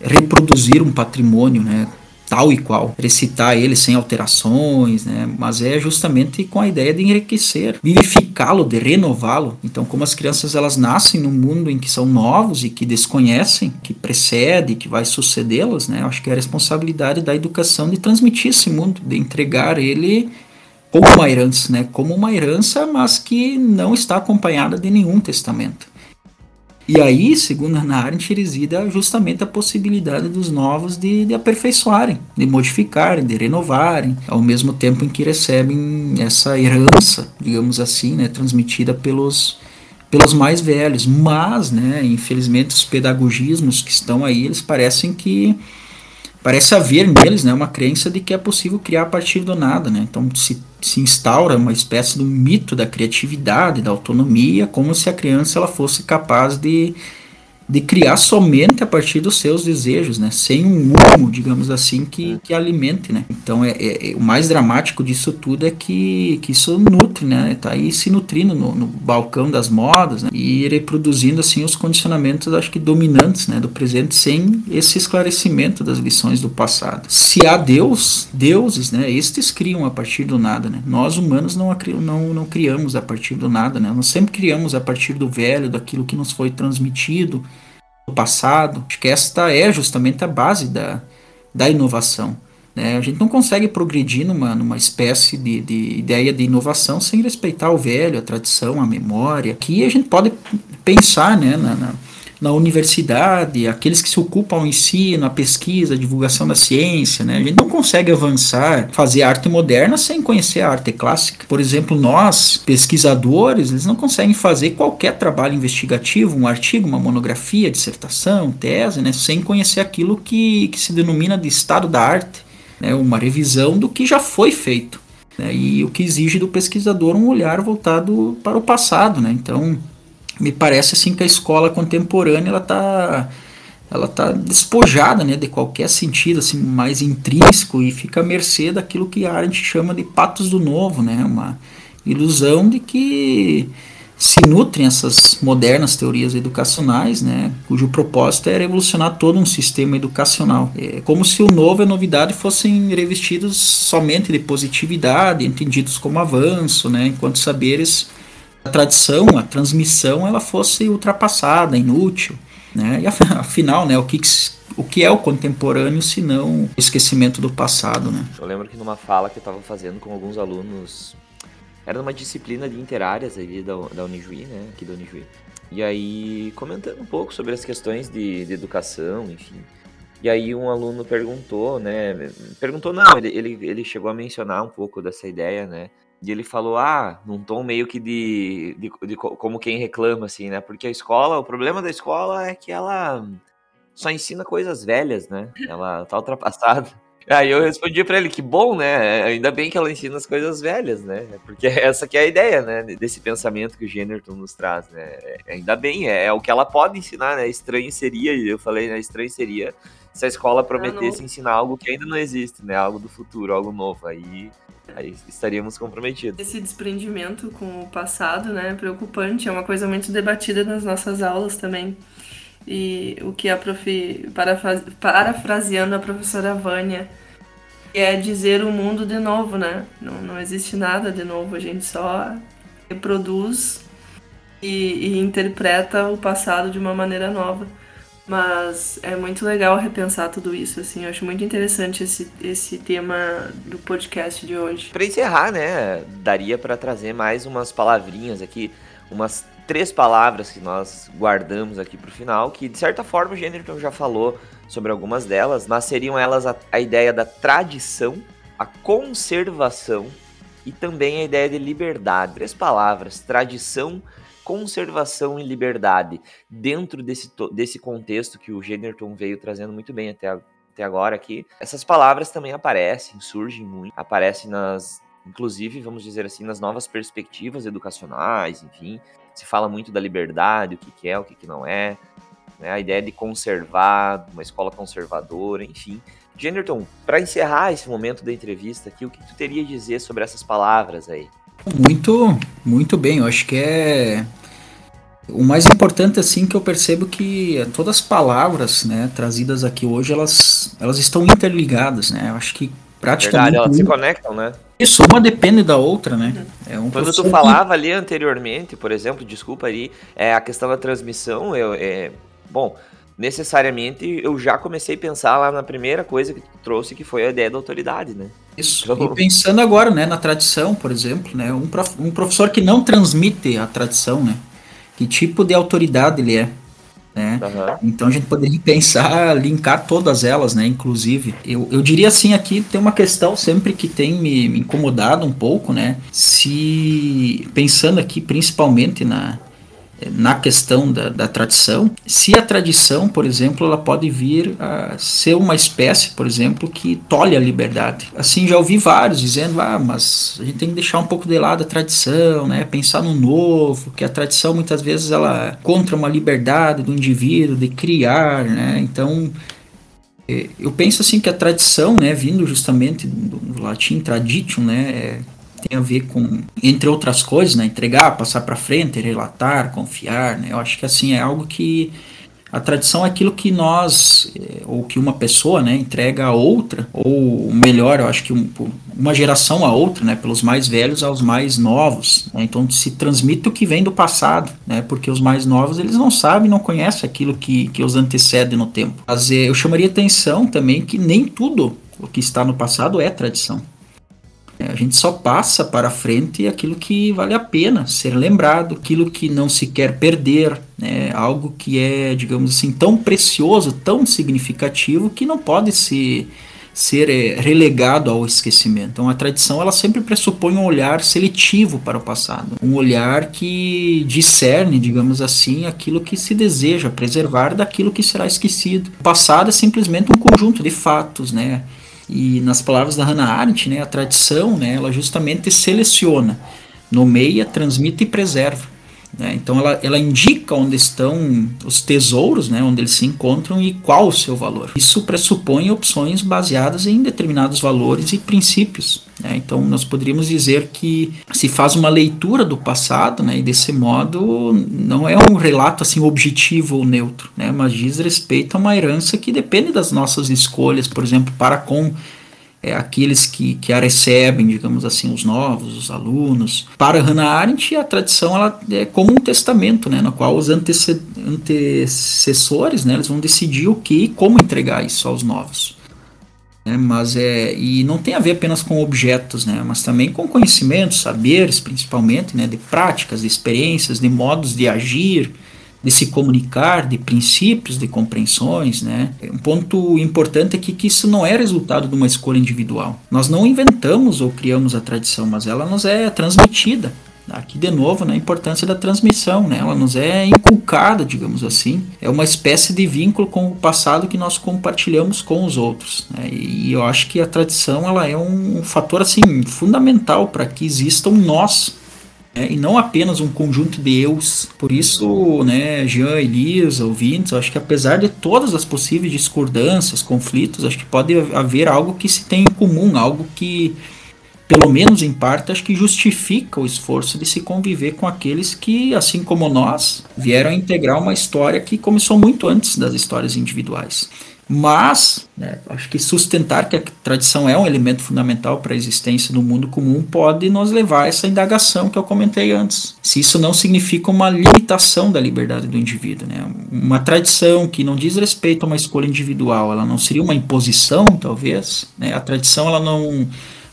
reproduzir um patrimônio, né? Tal e qual, recitar ele sem alterações, né? mas é justamente com a ideia de enriquecer, vivificá-lo, de renová-lo. Então, como as crianças elas nascem num mundo em que são novos e que desconhecem, que precede, que vai sucedê-las, né? acho que é a responsabilidade da educação de transmitir esse mundo, de entregar ele como uma herança, né? como uma herança, mas que não está acompanhada de nenhum testamento. E aí, segundo Hannah Arendt, reside justamente a possibilidade dos novos de, de aperfeiçoarem, de modificarem, de renovarem, ao mesmo tempo em que recebem essa herança, digamos assim, né, transmitida pelos, pelos mais velhos. Mas, né, infelizmente, os pedagogismos que estão aí, eles parecem que parece haver neles né, uma crença de que é possível criar a partir do nada. Né? Então se, se instaura uma espécie de mito da criatividade, da autonomia, como se a criança ela fosse capaz de de criar somente a partir dos seus desejos, né? Sem um humo, digamos assim, que, que alimente, né? Então, é, é, é, o mais dramático disso tudo é que, que isso nutre, né? Tá aí se nutrindo no, no balcão das modas, né? E reproduzindo, assim, os condicionamentos, acho que dominantes, né? Do presente, sem esse esclarecimento das lições do passado. Se há Deus, deuses, né? Estes criam a partir do nada, né? Nós, humanos, não, não, não criamos a partir do nada, né? Nós sempre criamos a partir do velho, daquilo que nos foi transmitido, do passado. Acho que esta é justamente a base da, da inovação. Né? A gente não consegue progredir numa, numa espécie de, de ideia de inovação sem respeitar o velho, a tradição, a memória. Aqui a gente pode pensar né, na, na na universidade, aqueles que se ocupam ao ensino, a pesquisa, a divulgação da ciência, né? A gente não consegue avançar, fazer arte moderna sem conhecer a arte clássica. Por exemplo, nós, pesquisadores, eles não conseguem fazer qualquer trabalho investigativo, um artigo, uma monografia, dissertação, tese, né? Sem conhecer aquilo que, que se denomina de estado da arte, né? Uma revisão do que já foi feito. Né? E o que exige do pesquisador um olhar voltado para o passado, né? Então, me parece assim que a escola contemporânea ela está ela tá despojada né, de qualquer sentido assim mais intrínseco e fica à mercê daquilo que a Arendt chama de patos do novo, né, uma ilusão de que se nutrem essas modernas teorias educacionais, né, cujo propósito é revolucionar todo um sistema educacional. É como se o novo e a novidade fossem revestidos somente de positividade, entendidos como avanço, né, enquanto saberes tradição, a transmissão, ela fosse ultrapassada, inútil. Né? E afinal, né, o que, o que é o contemporâneo se não o esquecimento do passado? Né? Eu lembro que numa fala que eu estava fazendo com alguns alunos era uma disciplina de interáreas ali da, da Unijuí, né? Aqui da Unijuí. E aí, comentando um pouco sobre as questões de, de educação, enfim. E aí um aluno perguntou, né? Perguntou, não, ele, ele, ele chegou a mencionar um pouco dessa ideia, né? E ele falou, ah, num tom meio que de, de, de, como quem reclama, assim, né? Porque a escola, o problema da escola é que ela só ensina coisas velhas, né? Ela tá ultrapassada. Aí eu respondi para ele que bom, né? Ainda bem que ela ensina as coisas velhas, né? Porque essa que é a ideia, né? Desse pensamento que o Generton nos traz, né? Ainda bem, é, é o que ela pode ensinar, né? Estranho seria, eu falei, né? Estranho seria se a escola prometesse ensinar algo que ainda não existe, né? Algo do futuro, algo novo. Aí, aí estaríamos comprometidos. Esse desprendimento com o passado, né? Preocupante, é uma coisa muito debatida nas nossas aulas também. E o que a prof. parafraseando a professora Vânia, é dizer o mundo de novo, né? Não, não existe nada de novo, a gente só reproduz e, e interpreta o passado de uma maneira nova. Mas é muito legal repensar tudo isso, assim. Eu acho muito interessante esse, esse tema do podcast de hoje. Para encerrar, né, daria para trazer mais umas palavrinhas aqui, umas três palavras que nós guardamos aqui para o final, que de certa forma o Gênero já falou sobre algumas delas, mas seriam elas a, a ideia da tradição, a conservação e também a ideia de liberdade. Três palavras: tradição, conservação e liberdade. Dentro desse, desse contexto que o Generton veio trazendo muito bem até, até agora aqui, essas palavras também aparecem, surgem muito, aparecem nas. Inclusive, vamos dizer assim, nas novas perspectivas educacionais, enfim, se fala muito da liberdade, o que, que é, o que, que não é, né? a ideia de conservar, uma escola conservadora, enfim. Genderton, para encerrar esse momento da entrevista aqui, o que tu teria a dizer sobre essas palavras aí? Muito, muito bem. Eu acho que é o mais importante assim que eu percebo que todas as palavras, né, trazidas aqui hoje, elas, elas estão interligadas, né? Eu acho que praticamente Verdade, elas se conectam, né? Isso, uma depende da outra, né? É um Quando tu falava que... ali anteriormente, por exemplo, desculpa aí, é a questão da transmissão, eu, é, bom, necessariamente eu já comecei a pensar lá na primeira coisa que tu trouxe, que foi a ideia da autoridade, né? Isso. E pensando agora, né, na tradição, por exemplo, né, um, prof, um professor que não transmite a tradição, né? Que tipo de autoridade ele é? Né? Uhum. Então a gente poderia pensar, linkar todas elas, né? Inclusive, eu, eu diria assim aqui tem uma questão sempre que tem me, me incomodado um pouco, né? Se pensando aqui principalmente na na questão da, da tradição, se a tradição, por exemplo, ela pode vir a ser uma espécie, por exemplo, que tolhe a liberdade. Assim, já ouvi vários dizendo, ah, mas a gente tem que deixar um pouco de lado a tradição, né, pensar no novo, que a tradição muitas vezes ela é contra uma liberdade do indivíduo de criar, né, então é, eu penso assim que a tradição, né, vindo justamente do, latim tradition, né, é tem a ver com, entre outras coisas, né, entregar, passar para frente, relatar, confiar, né, eu acho que assim é algo que a tradição é aquilo que nós, eh, ou que uma pessoa, né, entrega a outra, ou melhor, eu acho que um, uma geração a outra, né, pelos mais velhos aos mais novos. Né, então se transmite o que vem do passado, né, porque os mais novos eles não sabem, não conhecem aquilo que, que os antecede no tempo. Mas eh, eu chamaria atenção também que nem tudo o que está no passado é tradição. A gente só passa para frente aquilo que vale a pena ser lembrado, aquilo que não se quer perder, né? algo que é, digamos assim, tão precioso, tão significativo que não pode se, ser é, relegado ao esquecimento. Então a tradição ela sempre pressupõe um olhar seletivo para o passado, um olhar que discerne, digamos assim, aquilo que se deseja preservar daquilo que será esquecido. O passado é simplesmente um conjunto de fatos, né? E nas palavras da Hannah Arendt, né, a tradição, né, ela justamente seleciona, nomeia, transmite e preserva. Né? Então ela, ela indica onde estão os tesouros, né? onde eles se encontram e qual o seu valor. Isso pressupõe opções baseadas em determinados valores e princípios. Né? Então nós poderíamos dizer que se faz uma leitura do passado né? e desse modo não é um relato assim objetivo ou neutro, né? mas diz respeito a uma herança que depende das nossas escolhas, por exemplo, para com é, aqueles que, que a recebem, digamos assim, os novos, os alunos. Para Hannah Arendt, a tradição ela é como um testamento, né, no qual os antecessores né, eles vão decidir o que e como entregar isso aos novos. É, mas é e não tem a ver apenas com objetos, né, mas também com conhecimentos, saberes, principalmente, né, de práticas, de experiências, de modos de agir, de se comunicar, de princípios, de compreensões, né? Um ponto importante é que, que isso não é resultado de uma escolha individual. Nós não inventamos ou criamos a tradição, mas ela nos é transmitida. Aqui de novo, né, a importância da transmissão, né? Ela nos é inculcada, digamos assim. É uma espécie de vínculo com o passado que nós compartilhamos com os outros. Né? E eu acho que a tradição ela é um fator assim fundamental para que exista um nós né, e não apenas um conjunto de eus. Por isso, né, Jean, Elisa, ouvintes, acho que apesar de todas as possíveis discordâncias, conflitos, acho que pode haver algo que se tem em comum, algo que, pelo menos em parte, acho que justifica o esforço de se conviver com aqueles que, assim como nós, vieram a integrar uma história que começou muito antes das histórias individuais. Mas, né, acho que sustentar que a tradição é um elemento fundamental para a existência do mundo comum pode nos levar a essa indagação que eu comentei antes. Se isso não significa uma limitação da liberdade do indivíduo, né? Uma tradição que não diz respeito a uma escolha individual, ela não seria uma imposição, talvez. Né? A tradição ela não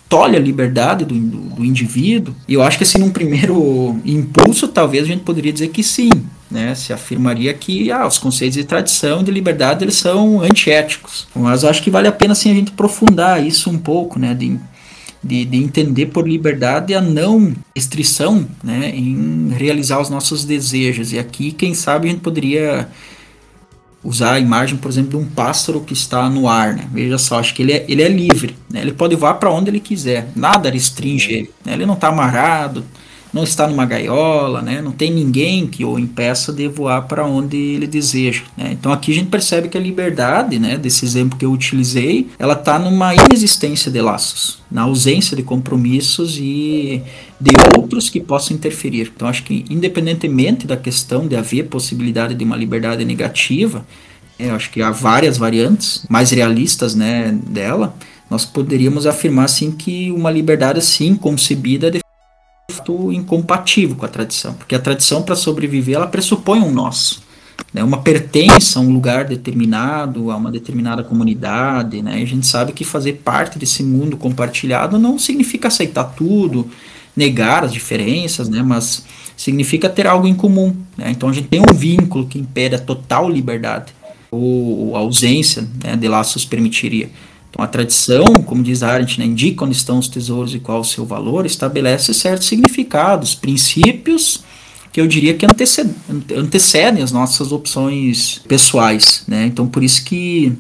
tolhe a liberdade do, do, indivíduo. E eu acho que assim, num primeiro impulso, talvez a gente poderia dizer que sim né, se afirmaria que ah, os conceitos de tradição e de liberdade eles são antiéticos. Mas acho que vale a pena sim, a gente aprofundar isso um pouco, né, de, de, de, entender por liberdade a não restrição né, em realizar os nossos desejos. E aqui, quem sabe, a gente poderia usar a imagem, por exemplo, de um pássaro que está no ar. Né? Veja só, acho que ele é, ele é livre, né? ele pode voar para onde ele quiser, nada restringe ele. Né? Ele não está amarrado, não está numa gaiola, né? não tem ninguém que o impeça de voar para onde ele deseja. Né? Então aqui a gente percebe que a liberdade, né, desse exemplo que eu utilizei, ela está numa inexistência de laços, na ausência de compromissos e de outros que possam interferir. Então acho que independentemente da questão de haver possibilidade de uma liberdade negativa, é, acho que há várias variantes mais realistas né, dela, nós poderíamos afirmar assim que uma liberdade assim concebida de incompatível com a tradição, porque a tradição para sobreviver ela pressupõe um nós, né, uma pertença a um lugar determinado, a uma determinada comunidade, né, e a gente sabe que fazer parte desse mundo compartilhado não significa aceitar tudo, negar as diferenças, né, mas significa ter algo em comum, né, então a gente tem um vínculo que impede a total liberdade ou ausência né, de laços permitiria. Então, a tradição, como diz Arendt, né, indica onde estão os tesouros e qual o seu valor, estabelece certos significados, princípios que eu diria que antecedem, antecedem as nossas opções pessoais. Né? Então, por isso que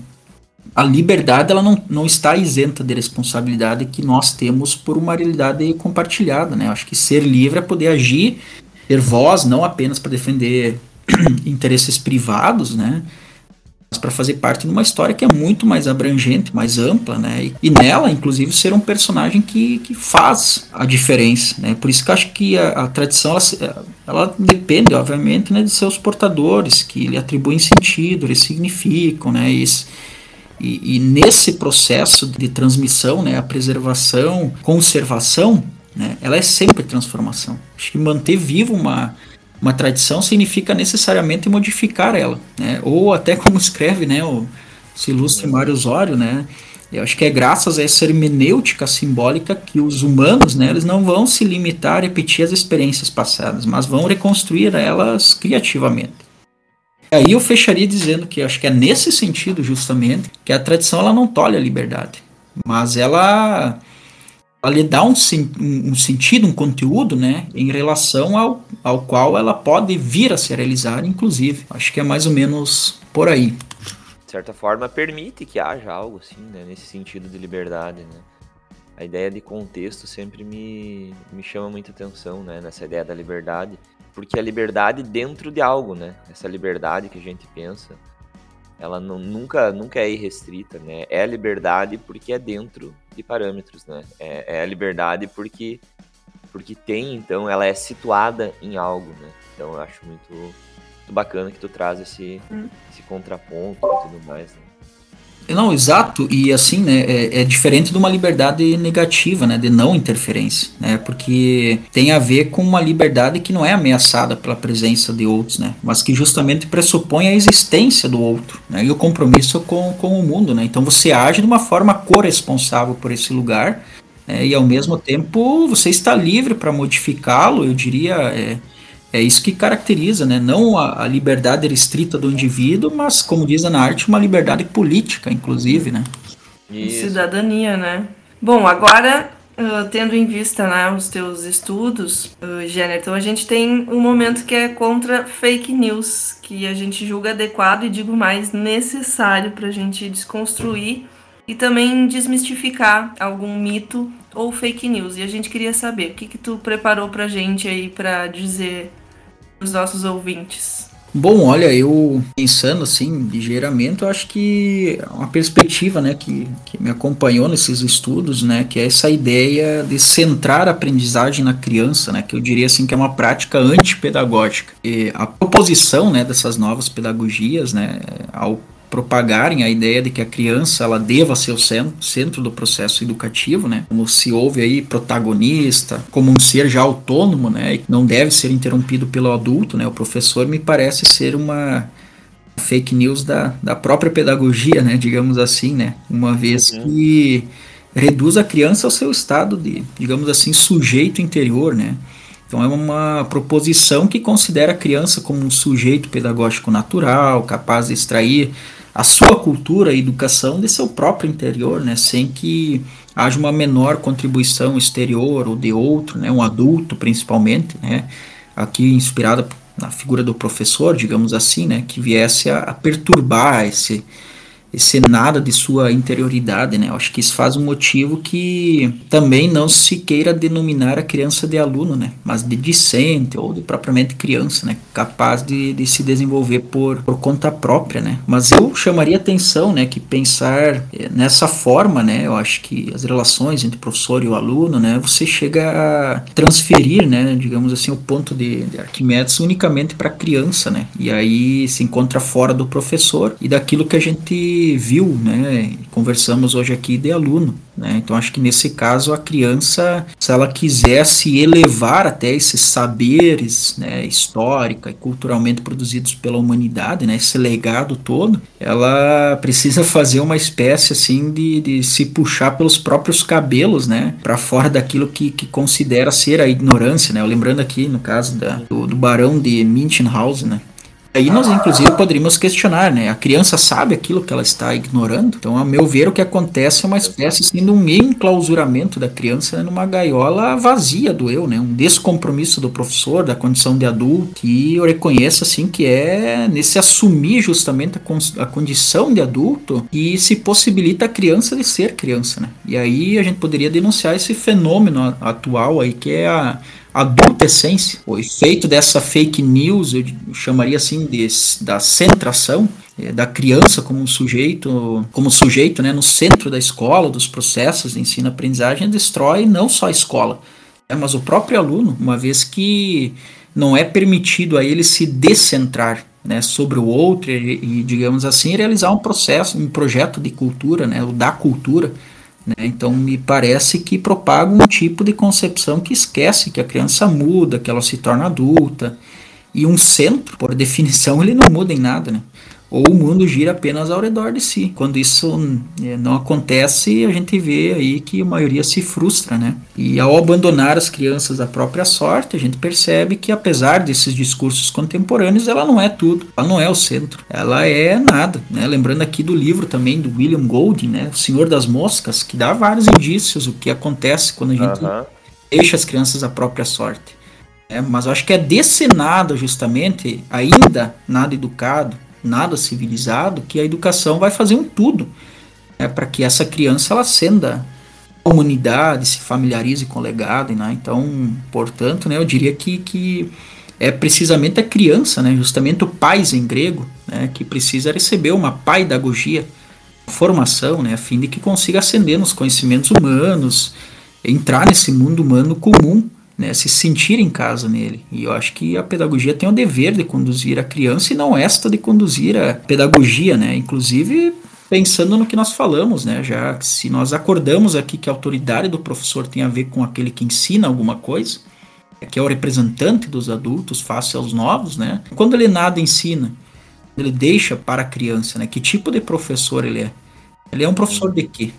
a liberdade ela não, não está isenta de responsabilidade que nós temos por uma realidade compartilhada. Né? Acho que ser livre é poder agir, ter voz, não apenas para defender interesses privados, né? Para fazer parte de uma história que é muito mais abrangente, mais ampla, né? E, e, nela, inclusive, ser um personagem que, que faz a diferença, né? Por isso que eu acho que a, a tradição, ela, ela, depende, obviamente, né, de seus portadores, que lhe atribuem sentido, eles significam, né? E, e, e nesse processo de transmissão, né, a preservação, conservação, né, ela é sempre transformação. Acho que manter vivo uma uma tradição significa necessariamente modificar ela, né? Ou até como escreve, né, o se ilustre Mário Osório, né? Eu acho que é graças a essa hermenêutica simbólica que os humanos, né, eles não vão se limitar a repetir as experiências passadas, mas vão reconstruir elas criativamente. E aí eu fecharia dizendo que acho que é nesse sentido justamente que a tradição ela não tolhe a liberdade, mas ela ela lhe dá um, um, sentido, um conteúdo, né, em relação ao, ao qual ela pode vir a se realizar, inclusive. Acho que é mais ou menos por aí. De certa forma, permite que haja algo assim, né, nesse sentido de liberdade, né. A ideia de contexto sempre me, me chama muita atenção, né, nessa ideia da liberdade. porque a liberdade dentro de algo, né? Essa liberdade que a gente pensa, ela não, nunca, nunca é irrestrita, né? É liberdade porque é dentro de parâmetros, né? É, é a liberdade porque, porque tem, então, ela é situada em algo, né? Então eu acho muito, muito bacana que tu traz esse, hum. esse contraponto e tudo mais, né? Não, exato, e assim, né, é, é, diferente de uma liberdade negativa, né, de não interferência, né, porque tem a ver com uma liberdade que não é ameaçada pela presença de outros, né, mas que justamente pressupõe a existência do outro, né, e o compromisso com, com o mundo, né, então você age de uma forma corresponsável por esse lugar, né, e ao mesmo tempo você está livre para modificá-lo, eu diria, é, é isso que caracteriza, né? não a, a, liberdade restrita do indivíduo, mas, como diz na arte, uma liberdade política, inclusive. Né? Cidadania, né? Bom, agora, uh, tendo em vista né, os teus estudos, uh, Jenner, então a gente tem um momento que é contra fake news, que a gente julga adequado e, digo mais, necessário para a gente desconstruir e também desmistificar algum mito ou fake news. E a gente queria saber o que, que tu preparou para a gente aí para dizer os nossos ouvintes? Bom, olha, eu pensando assim, ligeiramente, eu acho que uma perspectiva, né, que, que me acompanhou nesses estudos, né, que é essa ideia de centrar a aprendizagem na criança, né, que eu diria assim que é uma prática antipedagógica. E a proposição, né, dessas novas pedagogias, né, ao propagarem a ideia de que a criança ela deva ser o centro do processo educativo, né? Como se houve aí protagonista, como um ser já autônomo, né? E não deve ser interrompido pelo adulto, né? O professor me parece ser uma fake news da, da própria pedagogia, né? Digamos assim, né? Uma vez uhum. que reduz a criança ao seu estado de, digamos assim, sujeito interior, né? Então é uma proposição que considera a criança como um sujeito pedagógico natural, capaz de extrair a sua cultura e educação de seu próprio interior, né, sem que haja uma menor contribuição exterior ou de outro, né, um adulto principalmente, né, aqui inspirada na figura do professor, digamos assim, né, que viesse a, a perturbar esse esse nada de sua interioridade, né? Eu acho que isso faz um motivo que também não se queira denominar a criança de aluno, né? Mas de discente ou de propriamente criança, né? Capaz de, de se desenvolver por, por conta própria, né? Mas eu chamaria atenção, né? Que pensar eh, nessa forma, né? Eu acho que as relações entre o professor e o aluno, né? Você chega a transferir, né? Digamos assim, o ponto de, de Arquimedes unicamente para a criança, né? E aí se encontra fora do professor e daquilo que a gente viu, né, conversamos hoje aqui de aluno, né? Então acho que nesse caso a criança, se ela quiser se elevar até esses saberes, né, histórica e culturalmente produzidos pela humanidade, né, esse legado todo, ela precisa fazer uma espécie assim de, de se puxar pelos próprios cabelos, né, para fora daquilo que, que considera ser a ignorância, né? Lembrando aqui no caso da, do, do barão de Münchenhausen, né? Aí nós, inclusive, poderíamos questionar, né? A criança sabe aquilo que ela está ignorando? Então, a meu ver, o que acontece é uma espécie assim, de um enclausuramento da criança numa gaiola vazia do eu, né? Um descompromisso do professor, da condição de adulto, que eu reconheço, assim, que é nesse assumir justamente a, a condição de adulto e se possibilita a criança de ser criança, né? E aí a gente poderia denunciar esse fenômeno atual aí, que é a adulta essência, o efeito dessa fake news, eu chamaria assim de, da centração é, da criança como um sujeito, como sujeito, né, no centro da escola, dos processos de ensino-aprendizagem, destrói não só a escola, é, mas o próprio aluno, uma vez que não é permitido a ele se descentrar né, sobre o outro e, digamos assim, realizar um processo, um projeto de cultura, né, o da cultura, né? Então, me parece que propaga um tipo de concepção que esquece que a criança muda, que ela se torna adulta. E um centro, por definição, ele não muda em nada. Né? Ou o mundo gira apenas ao redor de si. Quando isso é, não acontece, a gente vê aí que a maioria se frustra, né? E ao abandonar as crianças à própria sorte, a gente percebe que apesar desses discursos contemporâneos, ela não é tudo, ela não é o centro, ela é nada, né? Lembrando aqui do livro também do William Golding, né? O Senhor das Moscas, que dá vários indícios do que acontece quando a gente uhum. deixa as crianças à própria sorte. É, mas eu acho que é desse nada, justamente, ainda nada educado, nada civilizado, que a educação vai fazer um tudo né, para que essa criança ela ascenda a humanidade, se familiarize com o legado. Né? Então, portanto, né, eu diria que, que é precisamente a criança, né, justamente o pais em grego, né, que precisa receber uma paidagogia, formação, né, a fim de que consiga ascender nos conhecimentos humanos, entrar nesse mundo humano comum, né, se sentir em casa nele. E eu acho que a pedagogia tem o dever de conduzir a criança e não esta de conduzir a pedagogia, né, inclusive pensando no que nós falamos, né, já se nós acordamos aqui que a autoridade do professor tem a ver com aquele que ensina alguma coisa, que é o representante dos adultos face aos novos, né? Quando ele nada ensina, ele deixa para a criança, né? Que tipo de professor ele é? Ele é um professor de quê?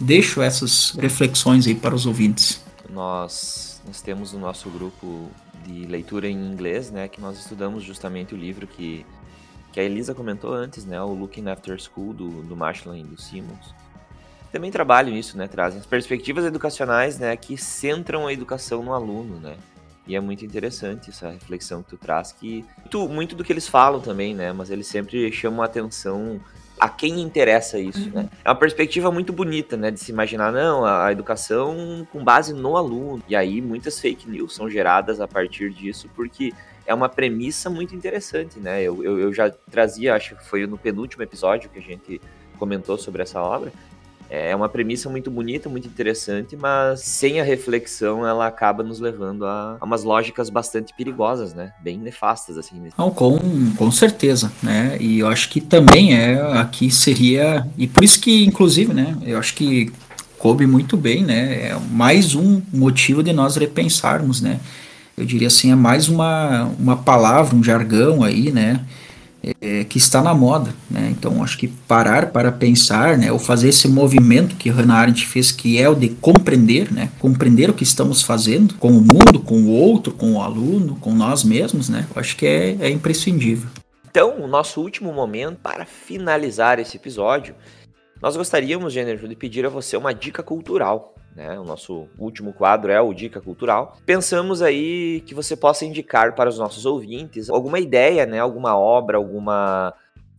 Deixo essas reflexões aí para os ouvintes. Nós, nós temos o nosso grupo de leitura em inglês, né? Que nós estudamos justamente o livro que, que a Elisa comentou antes, né? O Looking After School, do, do Marshall e do Simmons também trabalham isso, né? Trazem perspectivas educacionais, né? Que centram a educação no aluno, né? E é muito interessante essa reflexão que tu traz, que muito, muito do que eles falam também, né? Mas eles sempre chamam a atenção a quem interessa isso, uhum. né? É uma perspectiva muito bonita, né? De se imaginar, não, a, a educação com base no aluno. E aí muitas fake news são geradas a partir disso, porque é uma premissa muito interessante, né? Eu, eu, eu já trazia, acho que foi no penúltimo episódio que a gente comentou sobre essa obra, é uma premissa muito bonita, muito interessante, mas sem a reflexão ela acaba nos levando a, a umas lógicas bastante perigosas, né? Bem nefastas, assim. Não, com, com certeza, né? E eu acho que também é, aqui seria, e por isso que, inclusive, né? Eu acho que coube muito bem, né? É mais um motivo de nós repensarmos, né? Eu diria assim, é mais uma, uma palavra, um jargão aí, né? É, que está na moda, né? Então acho que parar para pensar, né, ou fazer esse movimento que Hannah Arendt fez, que é o de compreender, né, compreender o que estamos fazendo com o mundo, com o outro, com o aluno, com nós mesmos, né? Acho que é, é imprescindível. Então, o nosso último momento para finalizar esse episódio, nós gostaríamos, Jennifer, de pedir a você uma dica cultural né? O nosso último quadro é o Dica Cultural. Pensamos aí que você possa indicar para os nossos ouvintes alguma ideia, né? Alguma obra, alguma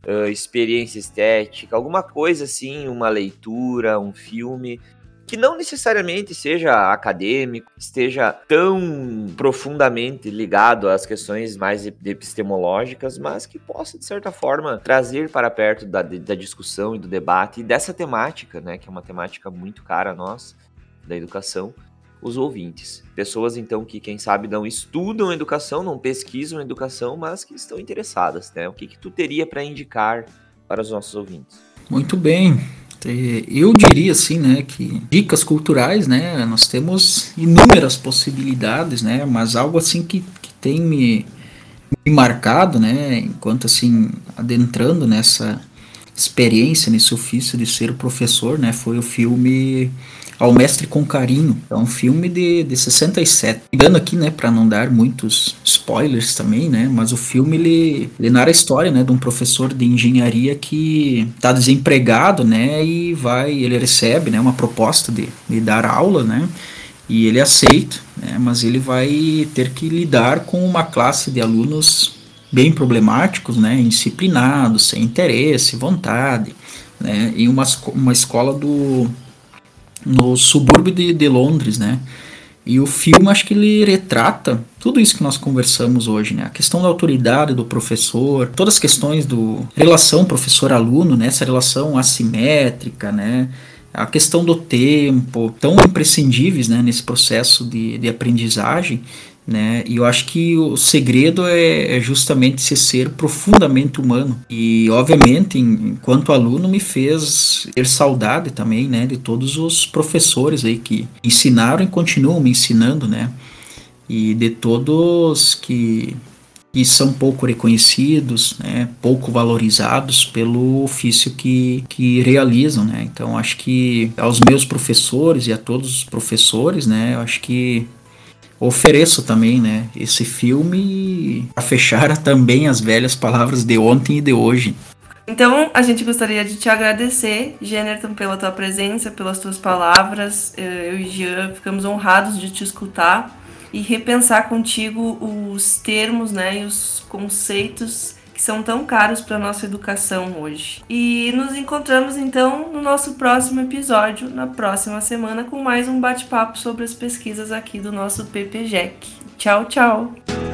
uh, experiência estética, alguma coisa assim, uma leitura, um filme que não necessariamente seja acadêmico, esteja tão profundamente ligado às questões mais epistemológicas, mas que possa, de certa forma, trazer para perto da, da discussão e do debate e dessa temática, né, que é uma temática muito cara a nós, da educação, os ouvintes. Pessoas, então, que, quem sabe, não estudam educação, não pesquisam educação, mas que estão interessadas, né? O que, que tu teria para indicar para os nossos ouvintes? Muito bem. Eu diria assim, né, que dicas culturais, né, nós temos inúmeras possibilidades, né, mas algo assim que, que tem me, me marcado, né, enquanto assim adentrando nessa experiência, nesse ofício de ser professor, né, foi o filme ao Mestre com Carinho. É um filme de, de 67. Ligando aqui, né, para não dar muitos spoilers também, né, mas o filme ele, ele narra a história, né, de um professor de engenharia que está desempregado, né, e vai, ele recebe, né, uma proposta de, de dar aula, né, e ele aceita, né, mas ele vai ter que lidar com uma classe de alunos bem problemáticos, né, indisciplinados, sem interesse, vontade, né, em uma, uma escola do no subúrbio de, de Londres, né? E o filme, acho que ele retrata tudo isso que nós conversamos hoje, né? A questão da autoridade do professor, todas as questões do relação professor-aluno, né? Essa relação assimétrica, né? A questão do tempo, tão imprescindíveis, né? Nesse processo de, de aprendizagem né? E eu acho que o segredo é, é, justamente se ser profundamente humano. E obviamente, enquanto aluno, me fez ter saudade também, né, de todos os professores aí que ensinaram e continuam me ensinando, né? E de todos que que são pouco reconhecidos, né, pouco valorizados pelo ofício que, que realizam, né? Então acho que aos meus professores e a todos os professores, né, acho que ofereço também, né, esse filme a fechar também as velhas palavras de ontem e de hoje. Então, a gente gostaria de te agradecer, Jennerton, pela tua presença, pelas tuas palavras. Eu e Jean ficamos honrados de te escutar e repensar contigo os termos né, e os conceitos são tão caros para nossa educação hoje. E nos encontramos então no nosso próximo episódio, na próxima semana, com mais um bate-papo sobre as pesquisas aqui do nosso PPGEC. Tchau, tchau!